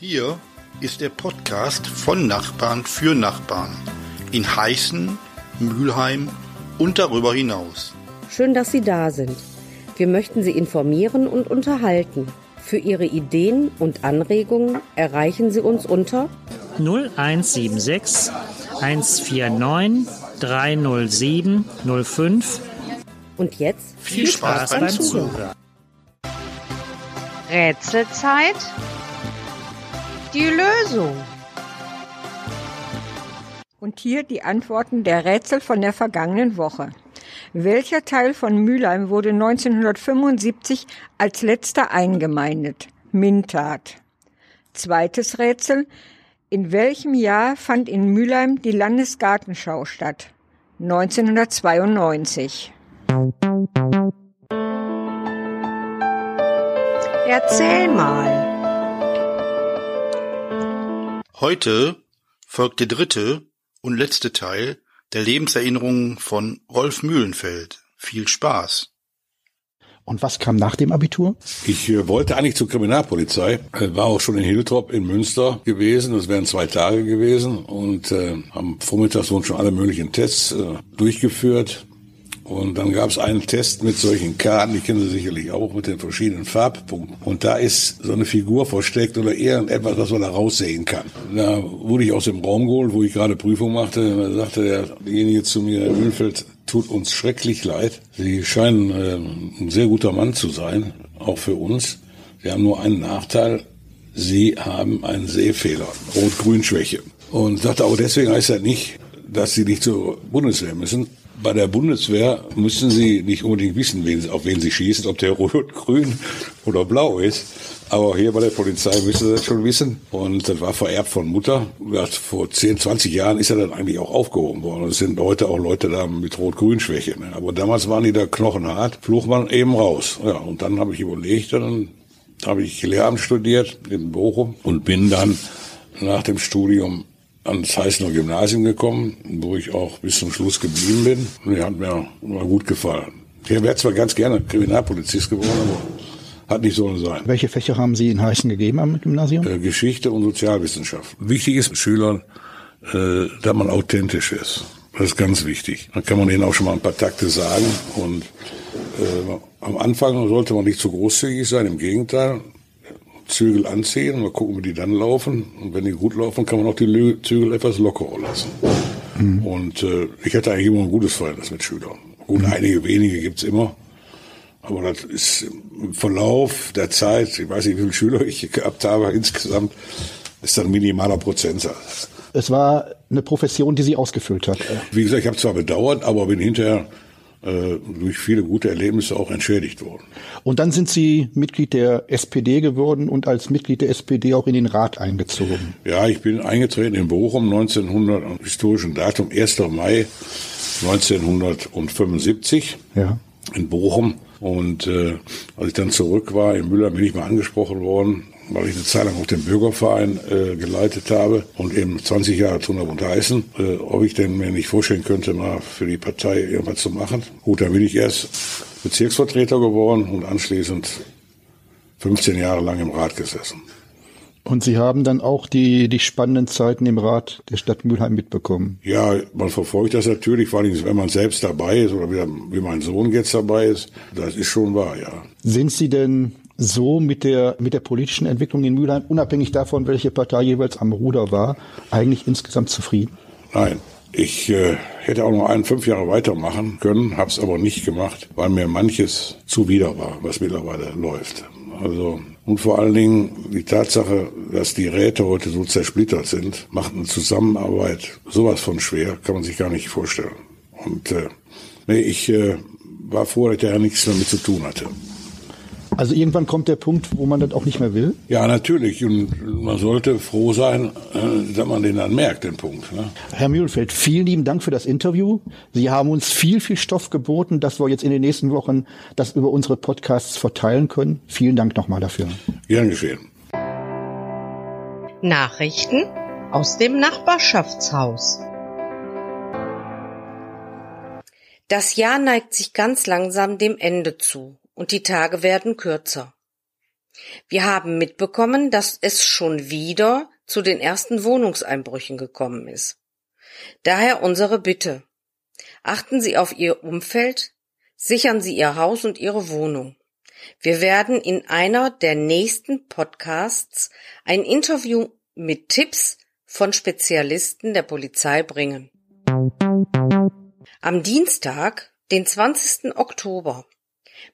Hier ist der Podcast von Nachbarn für Nachbarn in Heißen, Mülheim und darüber hinaus. Schön, dass Sie da sind. Wir möchten Sie informieren und unterhalten. Für Ihre Ideen und Anregungen erreichen Sie uns unter 0176 149 307 05. Und jetzt Viel Spaß beim Zuhören. Rätselzeit? Die Lösung. Und hier die Antworten der Rätsel von der vergangenen Woche. Welcher Teil von Mülheim wurde 1975 als letzter eingemeindet? Mintat. Zweites Rätsel. In welchem Jahr fand in Mülheim die Landesgartenschau statt? 1992. Erzähl mal. Heute folgt der dritte und letzte Teil der Lebenserinnerungen von Rolf Mühlenfeld. Viel Spaß. Und was kam nach dem Abitur? Ich äh, wollte eigentlich zur Kriminalpolizei, äh, war auch schon in Hiltrop in Münster gewesen. Das wären zwei Tage gewesen und äh, am Vormittag wurden schon alle möglichen Tests äh, durchgeführt. Und dann gab es einen Test mit solchen Karten, die kennen Sie sicherlich auch, mit den verschiedenen Farbpunkten. Und da ist so eine Figur versteckt oder irgendetwas, was man da raussehen kann. Da wurde ich aus dem Raum geholt, wo ich gerade Prüfung machte. Da sagte derjenige zu mir, Herr Mühlfeld, tut uns schrecklich leid. Sie scheinen äh, ein sehr guter Mann zu sein, auch für uns. Sie haben nur einen Nachteil. Sie haben einen Sehfehler, Rot-Grün-Schwäche. Und sagte auch deswegen heißt das nicht, dass Sie nicht zur Bundeswehr müssen. Bei der Bundeswehr müssen Sie nicht unbedingt wissen, wen, auf wen Sie schießen, ob der rot, grün oder blau ist. Aber hier bei der Polizei müssen Sie das schon wissen. Und das war vererbt von Mutter. Vor 10, 20 Jahren ist er dann eigentlich auch aufgehoben worden. Es sind heute auch Leute da mit Rot-Grün-Schwäche. Ne? Aber damals waren die da knochenhart, flog man eben raus. Ja, und dann habe ich überlegt, dann habe ich Lehramt studiert in Bochum und bin dann nach dem Studium ans Heißener Gymnasium gekommen, wo ich auch bis zum Schluss geblieben bin. Und die hat mir immer gut gefallen. Ich wäre zwar ganz gerne Kriminalpolizist geworden, aber hat nicht sollen sein. Welche Fächer haben Sie in Heißen gegeben am Gymnasium? Äh, Geschichte und Sozialwissenschaft. Wichtig ist Schülern, äh, dass man authentisch ist. Das ist ganz wichtig. Dann kann man denen auch schon mal ein paar Takte sagen. Und äh, am Anfang sollte man nicht zu großzügig sein, im Gegenteil. Zügel anziehen, mal gucken, wie die dann laufen. Und wenn die gut laufen, kann man auch die Zügel etwas lockerer lassen. Und äh, ich hatte eigentlich immer ein gutes Verhältnis mit Schülern. Gut, einige wenige gibt's immer. Aber das ist im Verlauf der Zeit, ich weiß nicht, wie viele Schüler ich gehabt habe insgesamt, ist dann ein minimaler Prozentsatz. Es war eine Profession, die Sie ausgefüllt hat. Wie gesagt, ich habe zwar bedauert, aber bin hinterher durch viele gute Erlebnisse auch entschädigt worden. Und dann sind Sie Mitglied der SPD geworden und als Mitglied der SPD auch in den Rat eingezogen. Ja, ich bin eingetreten in Bochum 1900, am historischen Datum 1. Mai 1975 Ja. in Bochum. Und äh, als ich dann zurück war in Müller, bin ich mal angesprochen worden, weil ich eine Zeit lang auch den Bürgerverein äh, geleitet habe und eben 20 Jahre Thunabund heißen, äh, ob ich denn mir nicht vorstellen könnte, mal für die Partei irgendwas zu machen. Gut, dann bin ich erst Bezirksvertreter geworden und anschließend 15 Jahre lang im Rat gesessen. Und Sie haben dann auch die, die spannenden Zeiten im Rat der Stadt Mülheim mitbekommen. Ja, man verfolgt das natürlich, vor allem wenn man selbst dabei ist oder wie, wie mein Sohn jetzt dabei ist. Das ist schon wahr, ja. Sind Sie denn so mit der, mit der politischen Entwicklung in Mülheim, unabhängig davon, welche Partei jeweils am Ruder war, eigentlich insgesamt zufrieden? Nein, ich äh, hätte auch noch einen fünf Jahre weitermachen können, habe es aber nicht gemacht, weil mir manches zuwider war, was mittlerweile läuft. Also und vor allen Dingen die Tatsache, dass die Räte heute so zersplittert sind, macht eine Zusammenarbeit sowas von schwer, kann man sich gar nicht vorstellen. Und äh, nee, ich äh, war froh, dass er nichts damit zu tun hatte. Also irgendwann kommt der Punkt, wo man das auch nicht mehr will. Ja, natürlich. Und man sollte froh sein, äh, dass man den dann merkt, den Punkt. Ne? Herr Mühlfeld, vielen lieben Dank für das Interview. Sie haben uns viel, viel Stoff geboten, dass wir jetzt in den nächsten Wochen das über unsere Podcasts verteilen können. Vielen Dank nochmal dafür. Gern geschehen. Nachrichten aus dem Nachbarschaftshaus. Das Jahr neigt sich ganz langsam dem Ende zu und die Tage werden kürzer. Wir haben mitbekommen, dass es schon wieder zu den ersten Wohnungseinbrüchen gekommen ist. Daher unsere Bitte. Achten Sie auf Ihr Umfeld, sichern Sie Ihr Haus und Ihre Wohnung. Wir werden in einer der nächsten Podcasts ein Interview mit Tipps von Spezialisten der Polizei bringen. Am Dienstag, den 20. Oktober,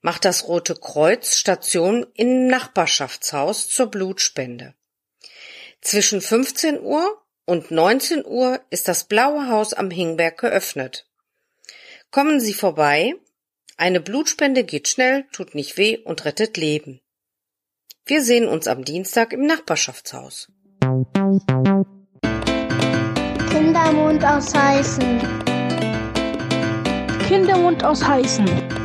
macht das Rote Kreuz Station im Nachbarschaftshaus zur Blutspende. Zwischen 15 Uhr und 19 Uhr ist das Blaue Haus am Hingberg geöffnet. Kommen Sie vorbei. Eine Blutspende geht schnell, tut nicht weh und rettet Leben. Wir sehen uns am Dienstag im Nachbarschaftshaus. Kindermund aus Heißen. Kindermund aus Heißen.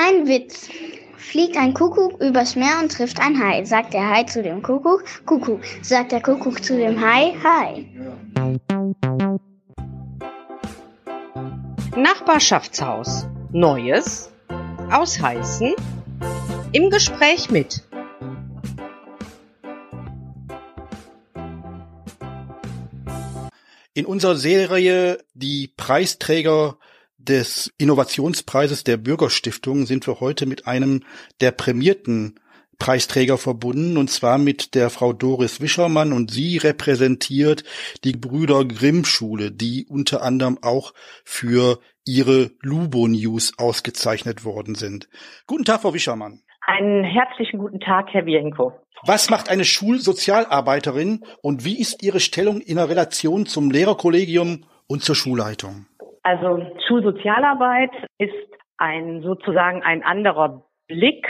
Ein Witz. Fliegt ein Kuckuck übers Meer und trifft ein Hai. Sagt der Hai zu dem Kuckuck, Kuckuck. Sagt der Kuckuck zu dem Hai, Hai. Nachbarschaftshaus. Neues aus Heißen. Im Gespräch mit In unserer Serie Die Preisträger des Innovationspreises der Bürgerstiftung sind wir heute mit einem der prämierten Preisträger verbunden, und zwar mit der Frau Doris Wischermann, und sie repräsentiert die Brüder Grimm Schule, die unter anderem auch für ihre Lubo News ausgezeichnet worden sind. Guten Tag, Frau Wischermann. Einen herzlichen guten Tag, Herr Wienko. Was macht eine Schulsozialarbeiterin und wie ist Ihre Stellung in der Relation zum Lehrerkollegium und zur Schulleitung? Also Schulsozialarbeit ist ein sozusagen ein anderer Blick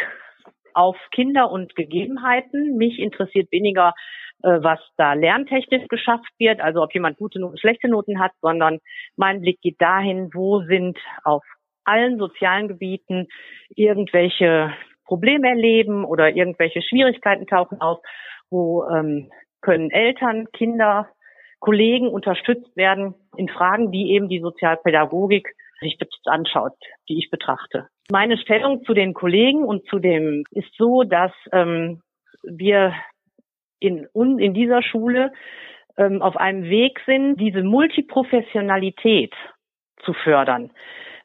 auf Kinder und Gegebenheiten. Mich interessiert weniger, äh, was da lerntechnisch geschafft wird, also ob jemand gute Noten, schlechte Noten hat, sondern mein Blick geht dahin, wo sind auf allen sozialen Gebieten irgendwelche Probleme erleben oder irgendwelche Schwierigkeiten tauchen auf, wo ähm, können Eltern, Kinder, Kollegen unterstützt werden in Fragen, die eben die Sozialpädagogik sich anschaut, die ich betrachte. Meine Stellung zu den Kollegen und zu dem ist so, dass ähm, wir in, in dieser Schule ähm, auf einem Weg sind, diese Multiprofessionalität zu fördern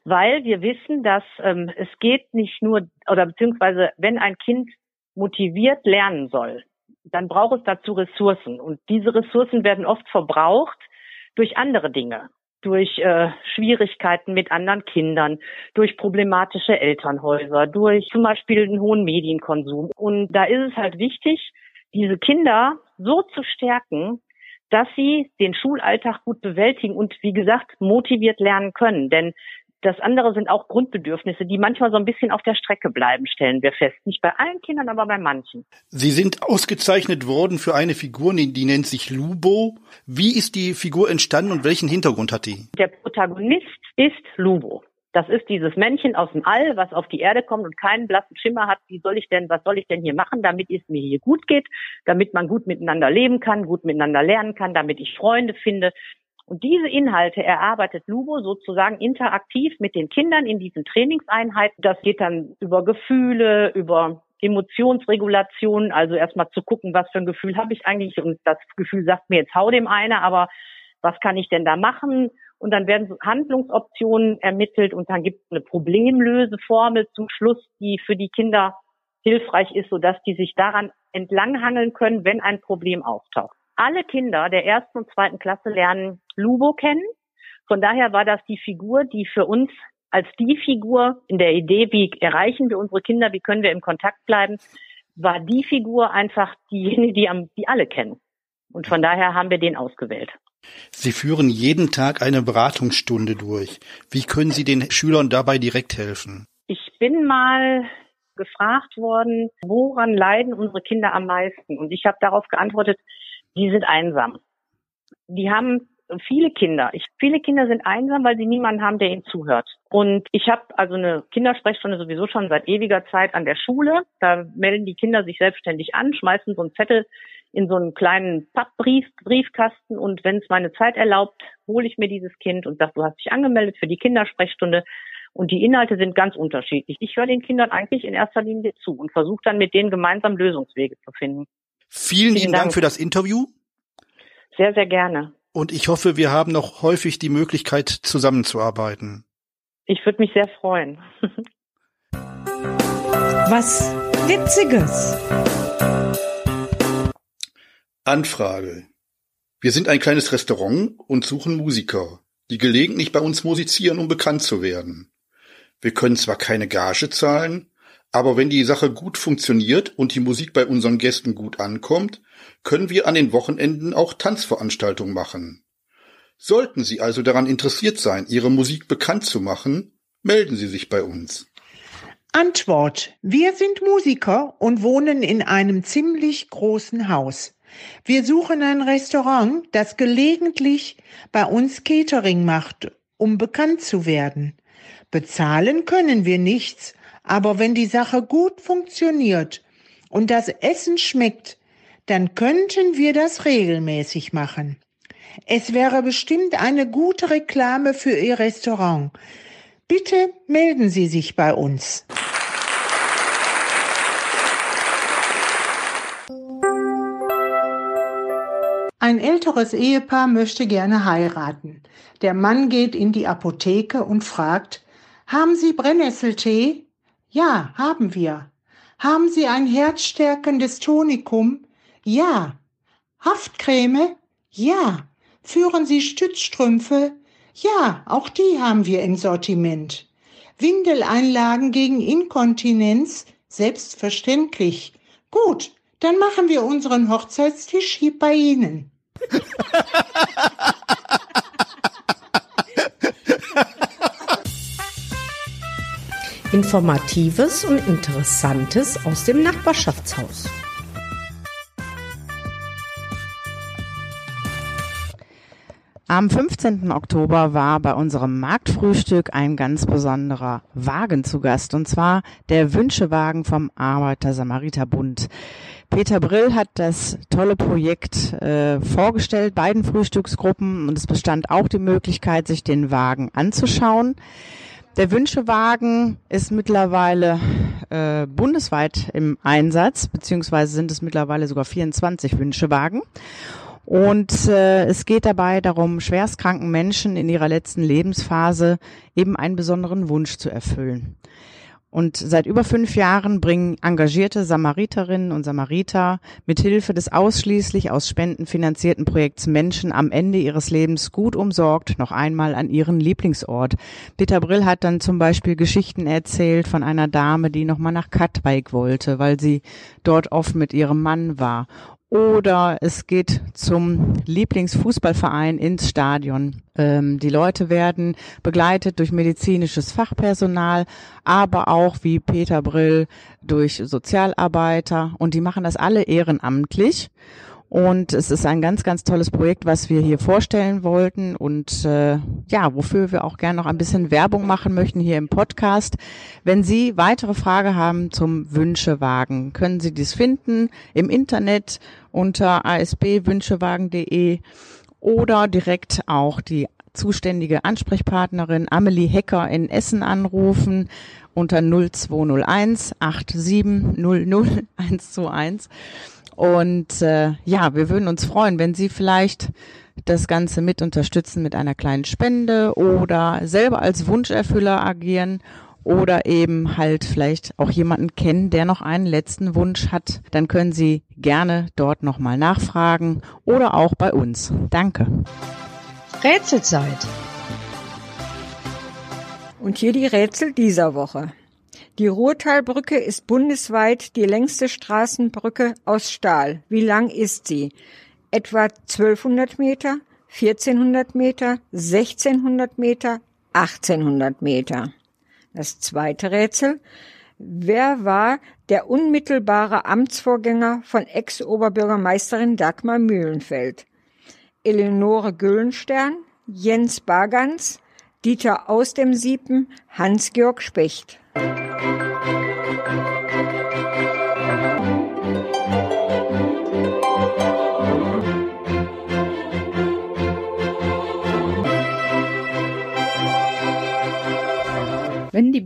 weil wir wissen, dass ähm, es geht nicht nur, oder beziehungsweise wenn ein Kind motiviert lernen soll, dann braucht es dazu Ressourcen. Und diese Ressourcen werden oft verbraucht durch andere Dinge, durch äh, Schwierigkeiten mit anderen Kindern, durch problematische Elternhäuser, durch zum Beispiel einen hohen Medienkonsum. Und da ist es halt wichtig, diese Kinder so zu stärken, dass sie den Schulalltag gut bewältigen und wie gesagt motiviert lernen können. Denn das andere sind auch Grundbedürfnisse, die manchmal so ein bisschen auf der Strecke bleiben, stellen wir fest. Nicht bei allen Kindern, aber bei manchen. Sie sind ausgezeichnet worden für eine Figur, die, nennt sich Lubo. Wie ist die Figur entstanden und welchen Hintergrund hat die? Der Protagonist ist Lubo. Das ist dieses Männchen aus dem All, was auf die Erde kommt und keinen blassen Schimmer hat, wie soll ich denn, was soll ich denn hier machen, damit es mir hier gut geht, damit man gut miteinander leben kann, gut miteinander lernen kann, damit ich Freunde finde, und diese Inhalte erarbeitet Lubo sozusagen interaktiv mit den Kindern in diesen Trainingseinheiten. Das geht dann über Gefühle, über Emotionsregulation, also erstmal zu gucken, was für ein Gefühl habe ich eigentlich und das Gefühl sagt mir jetzt hau dem einer, aber was kann ich denn da machen? Und dann werden Handlungsoptionen ermittelt und dann gibt es eine Problemlöseformel zum Schluss, die für die Kinder hilfreich ist, sodass die sich daran entlanghangeln können, wenn ein Problem auftaucht alle Kinder der ersten und zweiten Klasse lernen Lubo kennen. Von daher war das die Figur, die für uns als die Figur in der Idee, wie erreichen wir unsere Kinder, wie können wir im Kontakt bleiben, war die Figur einfach diejenige, die, am, die alle kennen. Und von daher haben wir den ausgewählt. Sie führen jeden Tag eine Beratungsstunde durch. Wie können Sie den Schülern dabei direkt helfen? Ich bin mal gefragt worden, woran leiden unsere Kinder am meisten? Und ich habe darauf geantwortet, die sind einsam. Die haben viele Kinder. Ich, viele Kinder sind einsam, weil sie niemanden haben, der ihnen zuhört. Und ich habe also eine Kindersprechstunde sowieso schon seit ewiger Zeit an der Schule. Da melden die Kinder sich selbstständig an, schmeißen so einen Zettel in so einen kleinen Pappbrief, Briefkasten und wenn es meine Zeit erlaubt, hole ich mir dieses Kind und sage, du hast dich angemeldet für die Kindersprechstunde Und die Inhalte sind ganz unterschiedlich. Ich höre den Kindern eigentlich in erster Linie zu und versuche dann mit denen gemeinsam Lösungswege zu finden. Vielen, lieben Dank. Dank für das Interview. Sehr, sehr gerne. Und ich hoffe, wir haben noch häufig die Möglichkeit, zusammenzuarbeiten. Ich würde mich sehr freuen. Was Witziges. Anfrage. Wir sind ein kleines Restaurant und suchen Musiker, die gelegentlich bei uns musizieren, um bekannt zu werden. Wir können zwar keine Gage zahlen, aber wenn die Sache gut funktioniert und die Musik bei unseren Gästen gut ankommt, können wir an den Wochenenden auch Tanzveranstaltungen machen. Sollten Sie also daran interessiert sein, Ihre Musik bekannt zu machen, melden Sie sich bei uns. Antwort. Wir sind Musiker und wohnen in einem ziemlich großen Haus. Wir suchen ein Restaurant, das gelegentlich bei uns Catering macht, um bekannt zu werden. Bezahlen können wir nichts, aber wenn die Sache gut funktioniert und das Essen schmeckt, dann könnten wir das regelmäßig machen. Es wäre bestimmt eine gute Reklame für Ihr Restaurant. Bitte melden Sie sich bei uns. Ein älteres Ehepaar möchte gerne heiraten. Der Mann geht in die Apotheke und fragt, haben Sie Brennnesseltee? Ja, haben wir. Haben Sie ein herzstärkendes Tonikum? Ja. Haftcreme? Ja. Führen Sie Stützstrümpfe? Ja, auch die haben wir im Sortiment. Windeleinlagen gegen Inkontinenz? Selbstverständlich. Gut, dann machen wir unseren Hochzeitstisch hier bei Ihnen. Informatives und Interessantes aus dem Nachbarschaftshaus. Am 15. Oktober war bei unserem Marktfrühstück ein ganz besonderer Wagen zu Gast, und zwar der Wünschewagen vom Arbeiter-Samariter-Bund. Peter Brill hat das tolle Projekt äh, vorgestellt, beiden Frühstücksgruppen, und es bestand auch die Möglichkeit, sich den Wagen anzuschauen. Der Wünschewagen ist mittlerweile äh, bundesweit im Einsatz, beziehungsweise sind es mittlerweile sogar 24 Wünschewagen. Und äh, es geht dabei darum, schwerstkranken Menschen in ihrer letzten Lebensphase eben einen besonderen Wunsch zu erfüllen. Und seit über fünf Jahren bringen engagierte Samariterinnen und Samariter mit Hilfe des ausschließlich aus Spenden finanzierten Projekts Menschen am Ende ihres Lebens gut umsorgt noch einmal an ihren Lieblingsort. Peter Brill hat dann zum Beispiel Geschichten erzählt von einer Dame, die nochmal nach Katwijk wollte, weil sie dort oft mit ihrem Mann war oder es geht zum Lieblingsfußballverein ins Stadion. Ähm, die Leute werden begleitet durch medizinisches Fachpersonal, aber auch wie Peter Brill durch Sozialarbeiter und die machen das alle ehrenamtlich. Und es ist ein ganz, ganz tolles Projekt, was wir hier vorstellen wollten und äh, ja, wofür wir auch gerne noch ein bisschen Werbung machen möchten hier im Podcast. Wenn Sie weitere Frage haben zum Wünschewagen, können Sie dies finden im Internet unter asbwünschewagen.de oder direkt auch die zuständige Ansprechpartnerin Amelie Hecker in Essen anrufen unter 0201 8700 121 und äh, ja, wir würden uns freuen, wenn Sie vielleicht das Ganze mit unterstützen mit einer kleinen Spende oder selber als Wunscherfüller agieren oder eben halt vielleicht auch jemanden kennen, der noch einen letzten Wunsch hat, dann können Sie gerne dort nochmal nachfragen oder auch bei uns. Danke. Rätselzeit. Und hier die Rätsel dieser Woche. Die Ruhrtalbrücke ist bundesweit die längste Straßenbrücke aus Stahl. Wie lang ist sie? Etwa 1200 Meter, 1400 Meter, 1600 Meter, 1800 Meter. Das zweite Rätsel. Wer war der unmittelbare Amtsvorgänger von Ex-Oberbürgermeisterin Dagmar Mühlenfeld? Eleonore Güllenstern, Jens Bagans, Dieter aus dem Siepen, Hans-Georg Specht.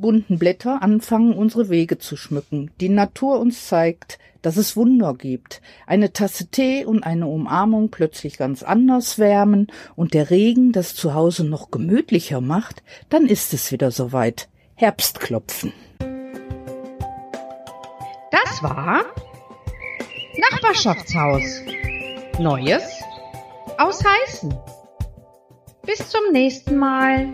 Bunten Blätter anfangen, unsere Wege zu schmücken, die Natur uns zeigt, dass es Wunder gibt, eine Tasse Tee und eine Umarmung plötzlich ganz anders wärmen und der Regen das Zuhause noch gemütlicher macht, dann ist es wieder soweit. Herbstklopfen. Das war Nachbarschaftshaus. Neues aus Heißen. Bis zum nächsten Mal.